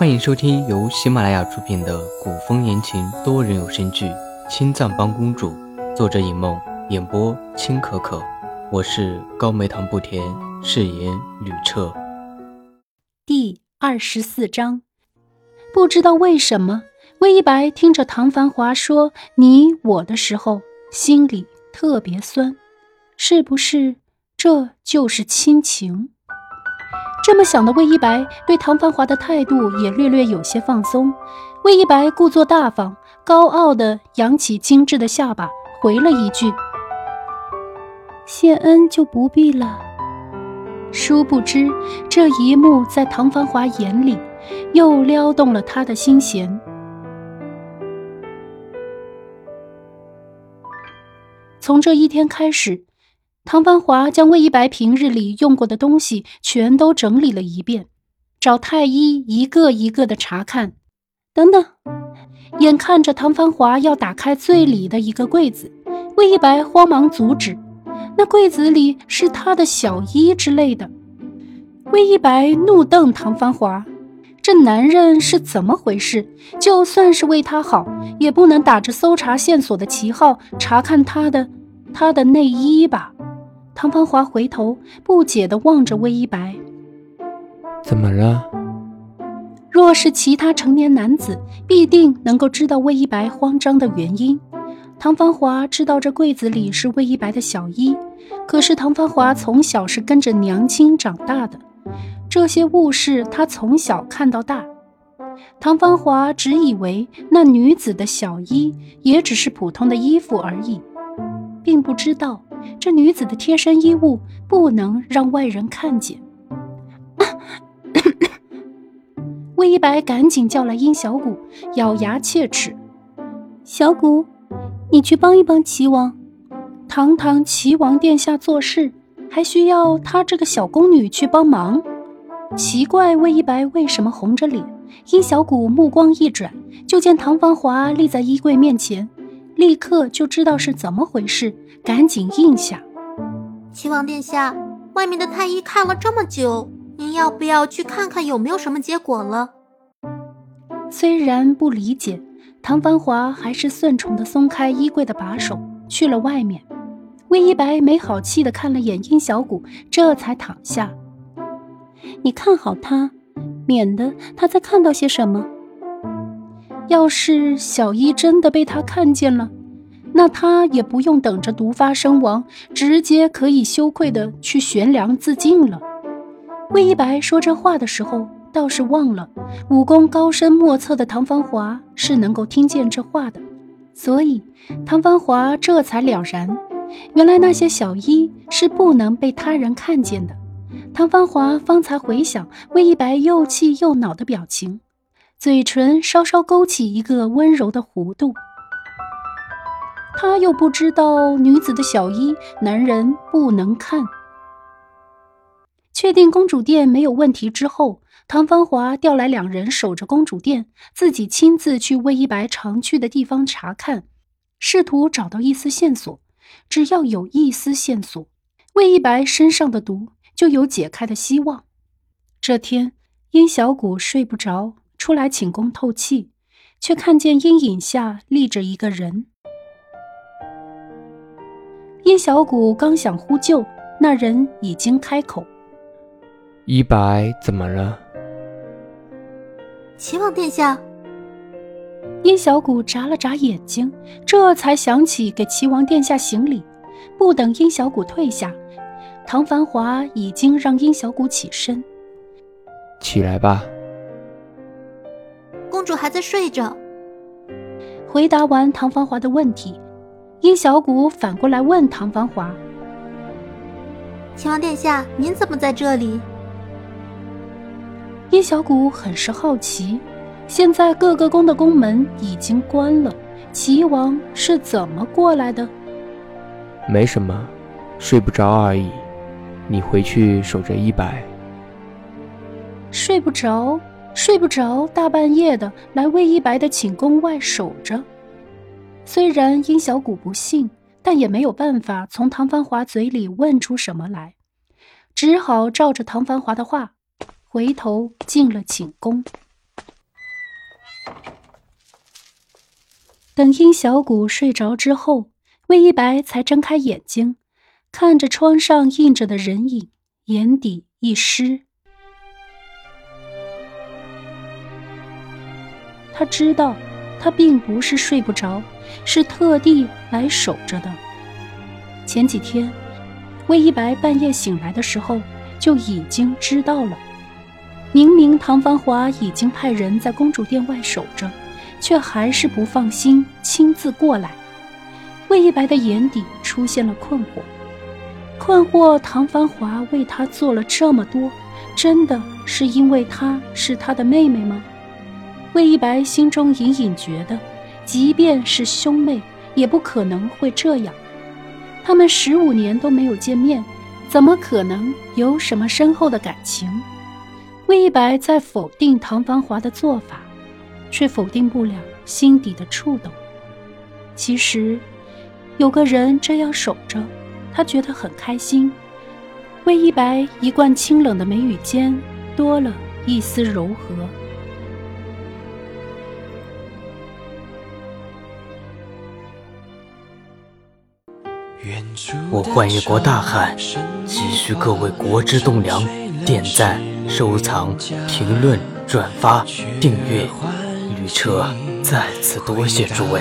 欢迎收听由喜马拉雅出品的古风言情多人有声剧《青藏帮公主》，作者尹梦，演播青可可。我是高梅糖不甜，饰演吕彻。第二十四章，不知道为什么，魏一白听着唐繁华说“你我”的时候，心里特别酸。是不是这就是亲情？这么想的魏一白对唐繁华的态度也略略有些放松。魏一白故作大方，高傲的扬起精致的下巴，回了一句：“谢恩就不必了。”殊不知这一幕在唐繁华眼里，又撩动了他的心弦。从这一天开始。唐繁华将魏一白平日里用过的东西全都整理了一遍，找太医一个一个的查看。等等，眼看着唐繁华要打开最里的一个柜子，魏一白慌忙阻止。那柜子里是他的小衣之类的。魏一白怒瞪唐繁华：“这男人是怎么回事？就算是为他好，也不能打着搜查线索的旗号查看他的他的内衣吧？”唐芳华回头不解地望着魏一白：“怎么了？”若是其他成年男子，必定能够知道魏一白慌张的原因。唐芳华知道这柜子里是魏一白的小衣，可是唐芳华从小是跟着娘亲长大的，这些物事他从小看到大。唐芳华只以为那女子的小衣也只是普通的衣服而已，并不知道。这女子的贴身衣物不能让外人看见。魏一白赶紧叫来殷小谷，咬牙切齿：“小谷，你去帮一帮齐王。堂堂齐王殿下做事，还需要他这个小宫女去帮忙？奇怪，魏一白为什么红着脸？”殷小谷目光一转，就见唐芳华立在衣柜面前。立刻就知道是怎么回事，赶紧应下。齐王殿下，外面的太医看了这么久，您要不要去看看有没有什么结果了？虽然不理解，唐繁华还是顺从的松开衣柜的把手，去了外面。魏一白没好气的看了眼殷小谷，这才躺下。你看好他，免得他再看到些什么。要是小一真的被他看见了，那他也不用等着毒发身亡，直接可以羞愧的去悬梁自尽了。魏一白说这话的时候，倒是忘了武功高深莫测的唐芳华是能够听见这话的，所以唐芳华这才了然，原来那些小一是不能被他人看见的。唐芳华方才回想魏一白又气又恼的表情。嘴唇稍稍勾起一个温柔的弧度，他又不知道女子的小衣男人不能看。确定公主殿没有问题之后，唐芳华调来两人守着公主殿，自己亲自去魏一白常去的地方查看，试图找到一丝线索。只要有一丝线索，魏一白身上的毒就有解开的希望。这天，殷小谷睡不着。出来寝宫透气，却看见阴影下立着一个人。殷小谷刚想呼救，那人已经开口：“一白怎么了？”齐王殿下。殷小谷眨了眨眼睛，这才想起给齐王殿下行礼。不等殷小谷退下，唐繁华已经让殷小谷起身：“起来吧。”公主还在睡着。回答完唐芳华的问题，殷小谷反过来问唐芳华：“秦王殿下，您怎么在这里？”殷小谷很是好奇，现在各个宫的宫门已经关了，齐王是怎么过来的？没什么，睡不着而已。你回去守着一百。睡不着。睡不着，大半夜的来魏一白的寝宫外守着。虽然殷小谷不信，但也没有办法从唐凡华嘴里问出什么来，只好照着唐凡华的话。回头进了寝宫。等殷小谷睡着之后，魏一白才睁开眼睛，看着窗上映着的人影，眼底一湿。他知道，他并不是睡不着，是特地来守着的。前几天，魏一白半夜醒来的时候，就已经知道了。明明唐繁华已经派人在公主殿外守着，却还是不放心，亲自过来。魏一白的眼底出现了困惑，困惑唐繁华为他做了这么多，真的是因为她是他的妹妹吗？魏一白心中隐隐觉得，即便是兄妹，也不可能会这样。他们十五年都没有见面，怎么可能有什么深厚的感情？魏一白在否定唐繁华的做法，却否定不了心底的触动。其实，有个人这样守着，他觉得很开心。魏一白一贯清冷的眉宇间，多了一丝柔和。我幻一国大汉，急需各位国之栋梁点赞、收藏、评论、转发、订阅。旅车再次多谢诸位。